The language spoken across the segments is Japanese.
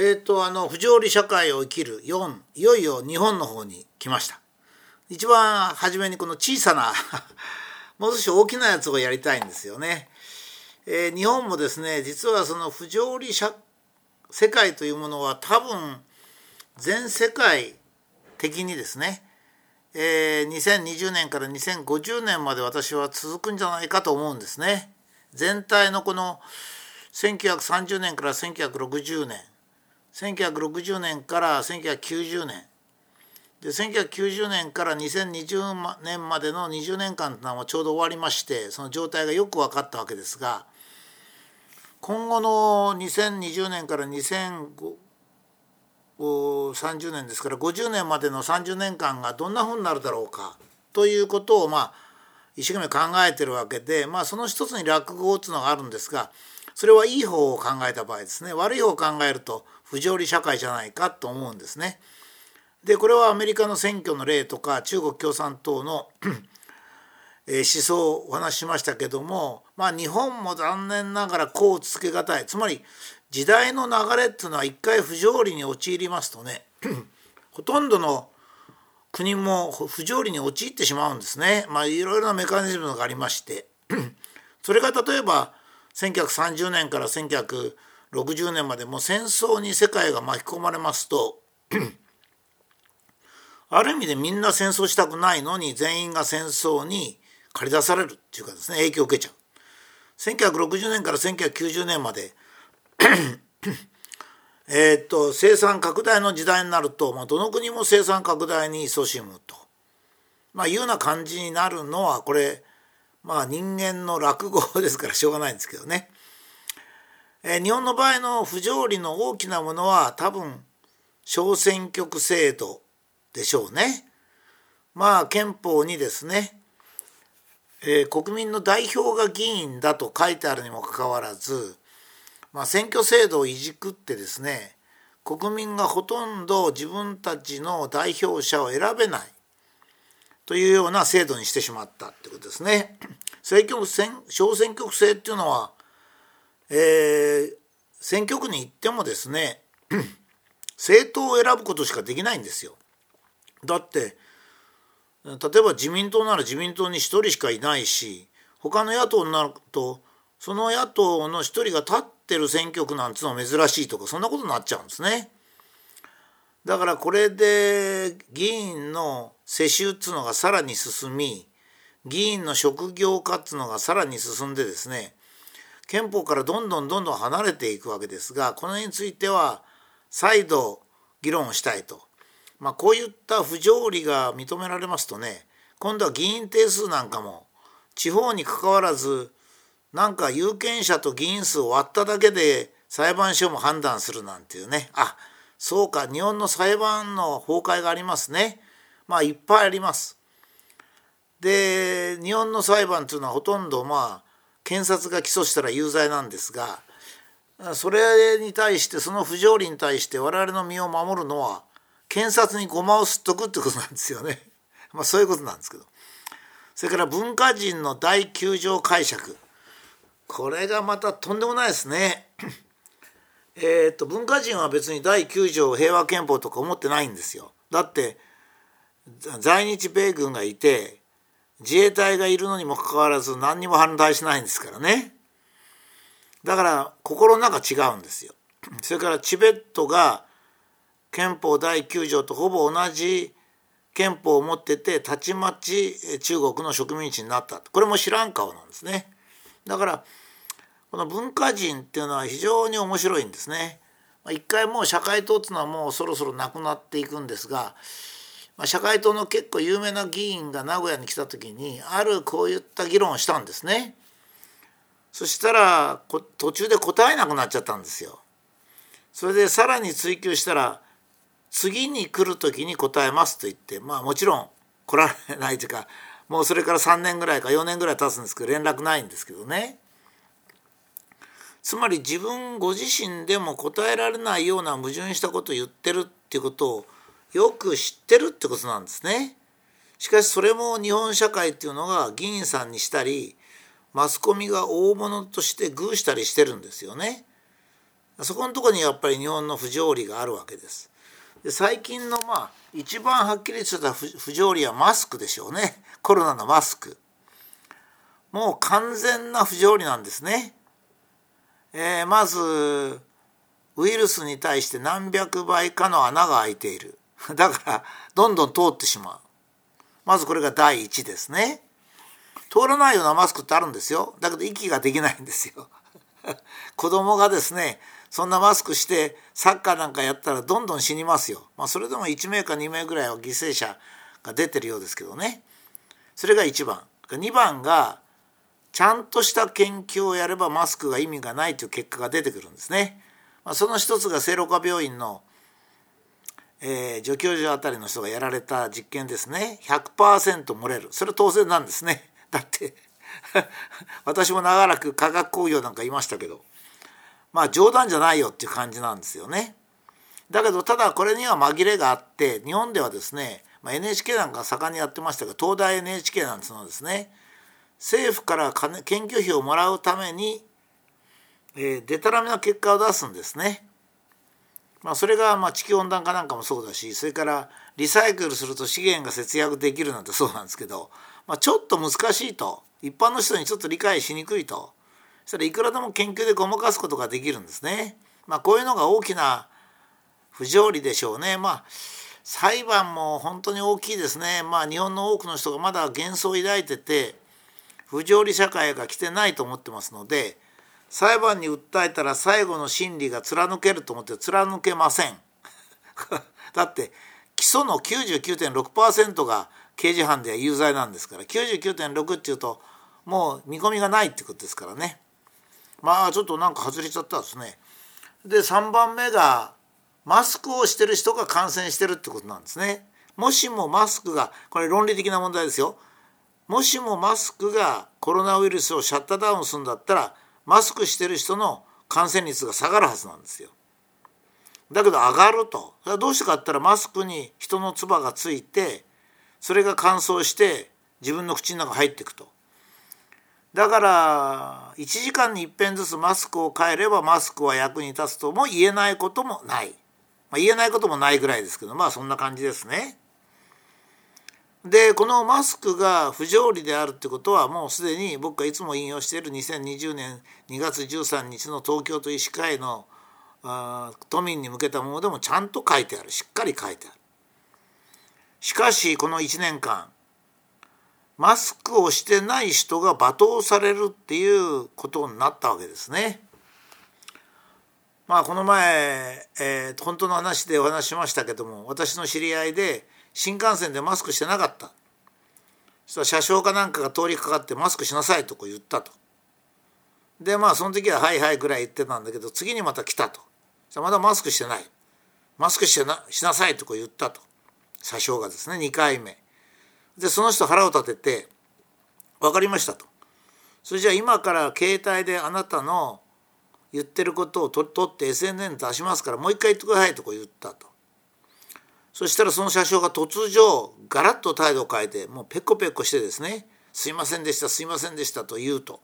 えーと、あの不条理社会を生きる4いよいよ日本の方に来ました。一番初めにこの小さな もう少し大きなやつをやりたいんですよね、えー、日本もですね実はその不条理社世界というものは多分全世界的にですね、えー、2020年から2050年まで私は続くんじゃないかと思うんですね。全体のこの1930年から1960年1960年から1990年。で1990年から2020年までの20年間というのはちょうど終わりましてその状態がよく分かったわけですが今後の2020年から2030年ですから50年までの30年間がどんなふうになるだろうかということをまあ一生懸命考えてるわけでまあその一つに落語っていうのがあるんですがそれはいい方を考えた場合ですね悪い方を考えると不条理社会じゃないかと思うんですね。でこれはアメリカの選挙の例とか中国共産党の 思想をお話ししましたけどもまあ日本も残念ながらこうつけがたいつまり時代の流れっていうのは一回不条理に陥りますとね ほとんどの国も不条理に陥ってしまうんですね。まあいろいろなメカニズムがありまして それが例えば1930年から1960年までもう戦争に世界が巻き込まれますと ある意味でみんな戦争したくないのに全員が戦争に駆り出されるっていうかですね影響を受けちゃう。1960年から1990年まで えっと生産拡大の時代になると、まあ、どの国も生産拡大に勤しむと、まあ、いうような感じになるのはこれまあ人間の落語ですからしょうがないんですけどね。え、日本の場合の不条理の大きなものは多分小選挙区制度でしょうね。まあ憲法にですね、えー、国民の代表が議員だと書いてあるにもかかわらず、まあ、選挙制度をいじくってですね国民がほとんど自分たちの代表者を選べないというような制度にしてしまったってことですね。選挙選小選挙区制っていうのは、えー、選挙区に行ってもですね 政党を選ぶことしかできないんですよ。だって例えば自民党なら自民党に1人しかいないし他の野党になるとその野党の1人が立ってる選挙区なんていうのは珍しいとかそんなことになっちゃうんですね。だからこれで議員の世襲っつうのがさらに進み議員の職業化っつうのがさらに進んでですね憲法からどんどんどんどん離れていくわけですがこの辺については再度議論をしたいと。まあ、こういった不条理が認められますとね今度は議員定数なんかも地方にかかわらずなんか有権者と議員数を割っただけで裁判所も判断するなんていうね。あそうか日本の裁判の崩壊がありますね。まあいっぱいあります。で日本の裁判というのはほとんどまあ検察が起訴したら有罪なんですがそれに対してその不条理に対して我々の身を守るのは検察にごまをすっとくってことなんですよね。まあそういうことなんですけど。それから文化人の第9条解釈。これがまたとんでもないですね。えっと文化人は別に第9条平和憲法とか思ってないんですよ。だって在日米軍がいて自衛隊がいるのにもかかわらず何にも反対しないんですからね。だから心の中違うんですよ。それからチベットが憲法第9条とほぼ同じ憲法を持っててたちまち中国の植民地になったこれも知らん顔なんですねだからこの文化人っていうのは非常に面白いんですね一回もう社会党っていうのはもうそろそろなくなっていくんですがま社会党の結構有名な議員が名古屋に来た時にあるこういった議論をしたんですね。そしたら途中で答えなくなっちゃったんですよ。それでさらに追求したら次に来る時に答えますと言ってまあもちろん来られないというかもうそれから3年ぐらいか4年ぐらい経つんですけど連絡ないんですけどね。つまり自分ご自身でも答えられないような矛盾したことを言ってるっていうことをよく知ってるってことなんですね。しかしそれも日本社会っていうのが議員さんにしたりマスコミが大物としてグーしたりしてるんですよね。そこのとこにやっぱり日本の不条理があるわけです。で最近のまあ一番はっきりとした不条理はマスクでしょうねコロナのマスク。もう完全な不条理なんですね。えー、まずウイルスに対して何百倍かの穴が開いている。だからどんどん通ってしまう。まずこれが第一ですね。通らないようなマスクってあるんですよ。だけど息ができないんですよ。子供がですねそんなマスクしてサッカーなんかやったらどんどん死にますよ。まあ、それでも1名か2名ぐらいは犠牲者が出てるようですけどね。それが1番。2番がちゃんとした研究をやればマスクが意味がないという結果が出てくるんですね。まあ、その一つが聖路加病院の、えー、助教授あたりの人がやられた実験ですね。100%漏れる。それ当然なんですね。だって 私も長らく化学工業なんかいましたけどまあ冗談じゃないよっていう感じなんですよね。だけどただこれには紛れがあって日本ではですね、まあ、NHK なんか盛んにやってましたが東大 NHK なんですのですね政府から金研究費をもらうために、えー、デタラメな結果を出すんですね。まあ、それがまあ地球温暖化なんかもそうだしそれからリサイクルすると資源が節約できるなんてそうなんですけど、まあ、ちょっと難しいと一般の人にちょっと理解しにくいとそしたらいくらでも研究でごまかすことができるんですね。まあ、こういうのが大きな不条理でしょうね。まあ裁判も本当に大きいですね。まあ日本の多くの人がまだ幻想を抱いてて不条理社会が来てないと思ってますので裁判に訴えたら最後の審理が貫けると思って貫けません。だって起訴の99.6%が刑事犯では有罪なんですから99.6っていうともう見込みがないってことですからね。まあちょっとなんか外れちゃったんですね。で3番目がマスクをしてる人が感染してるってことなんですね。もしもマスクがこれ論理的な問題ですよ。もしもマスクがコロナウイルスをシャットダウンするんだったらマスクしてる人の感染率が下がるはずなんですよ。だけど上がると。それはどうしてかって言ったらマスクに人の唾がついてそれが乾燥して自分の口の中入っていくと。だから1時間に一遍ずつマスクを変えればマスクは役に立つとも言えないこともない、まあ、言えないこともないぐらいですけどまあそんな感じですね。でこのマスクが不条理であるってことはもうすでに僕がいつも引用している2020年2月13日の東京都医師会のあ都民に向けたものでもちゃんと書いてあるしっかり書いてある。しかしこの1年間マスクをしてない人が罵倒されるっていうことになったわけですね。まあこの前、えー、本当の話でお話しましたけども私の知り合いで新幹線でマスクしてなかったそしたら車掌かなんかが通りかかってマスクしなさいとこう言ったと。でまあその時は「はいはい」ぐらい言ってたんだけど次にまた来たと。そまだマスクしてない。マスクしてなしなさいとこう言ったと。車掌がですね2回目。でその人腹を立てて「分かりました」と。それじゃあ今から携帯であなたの言ってることを取って SNS 出しますからもう一回言ってくださいとこう言ったと。そしたらその車掌が突如ガラッと態度を変えてもうペコペコしてですね「すいませんでしたすいませんでした」と言うと。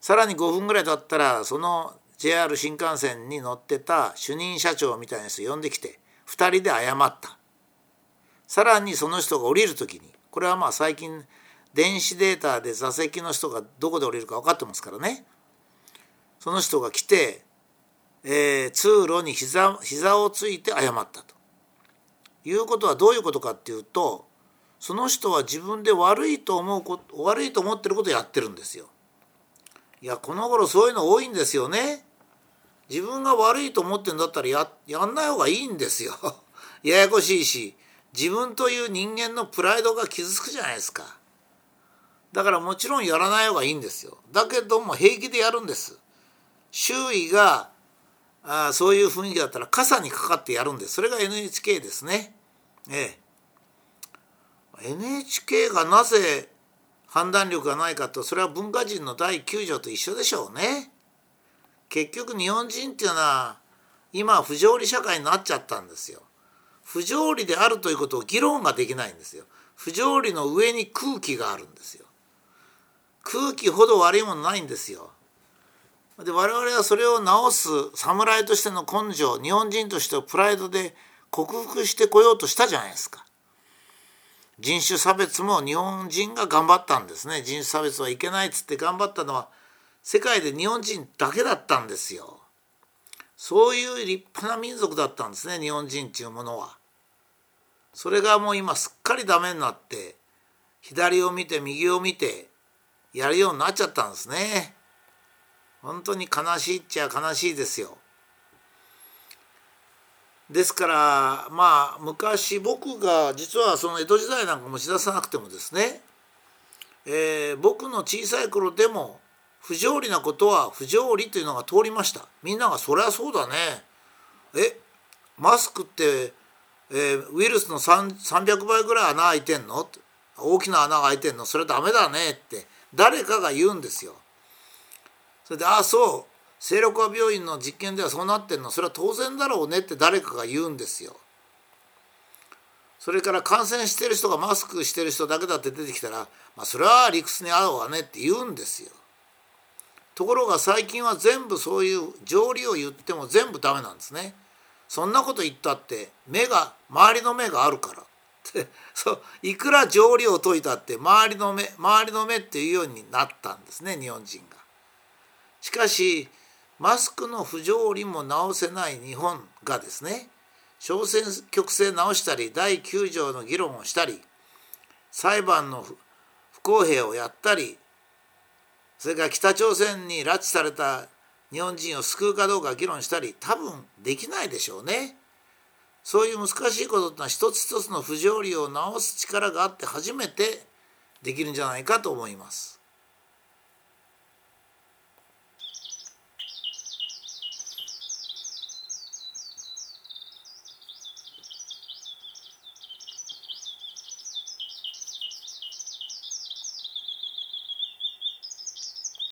さらに5分ぐらい経ったらその JR 新幹線に乗ってた主任社長みたいな人呼んできて2人で謝った。さらにその人が降りる時にこれはまあ最近電子データで座席の人がどこで降りるか分かってますからね。その人が来て、えー、通路に膝膝をついて謝ったと。いうことはどういうことかっていうとその人は自分で悪いと思うこと悪いと思ってることをやってるんですよ。いやこの頃そういうの多いんですよね。自分が悪いと思ってるんだったらややんない方がいいんですよ。ややこしいし自分という人間のプライドが傷つくじゃないですかだからもちろんやらない方がいいんですよだけども平気でやるんです周囲があそういう雰囲気だったら傘にかかってやるんです。それが NHK ですね。ええ。NHK がなぜ判断力がないかとそれは文化人の第9条と一緒でしょうね。結局日本人っていうのは今不条理社会になっちゃったんですよ。不条理であるということを議論ができないんですよ。不条理の上に空気があるんですよ。空気ほど悪いものないんですよ。で我々はそれを直す侍としての根性日本人としてのプライドで克服してこようとしたじゃないですか。人種差別も日本人が頑張ったんですね人種差別はいけないっつって頑張ったのは世界で日本人だけだったんですよ。そういう立派な民族だったんですね日本人っていうものは。それがもう今すっかりダメになって左を見て右を見てやるようになっちゃったんですね。本当に悲しいっちゃ悲しいですよ。ですからまあ昔僕が実はその江戸時代なんか持ち出さなくてもですね、えー、僕の小さい頃でも不条理なことは不条理というのが通りましたみんながそりゃそうだねえマスクって、えー、ウイルスの300倍ぐらい穴開いてんの？大きな穴が開いてんの？それダメだねって誰かが言うんですよ。それで「ああそう清六和病院の実験ではそうなってんのそれは当然だろうね」って誰かが言うんですよ。それから感染してる人がマスクしてる人だけだって出てきたら、まあ、それは理屈に合うわねって言うんですよ。ところが最近は全部そういう条理を言っても全部ダメなんですね。そんなこと言ったって目が周りの目があるから そういくら条理を解いたって周りの目周りの目っていうようになったんですね日本人が。しかしマスクの不条理も直せない日本がですね小選挙区制直したり第9条の議論をしたり裁判の不公平をやったりそれから北朝鮮に拉致された日本人を救うかどうか議論したり多分できないでしょうね。そういう難しいことってのは一つ一つの不条理を直す力があって初めてできるんじゃないかと思います。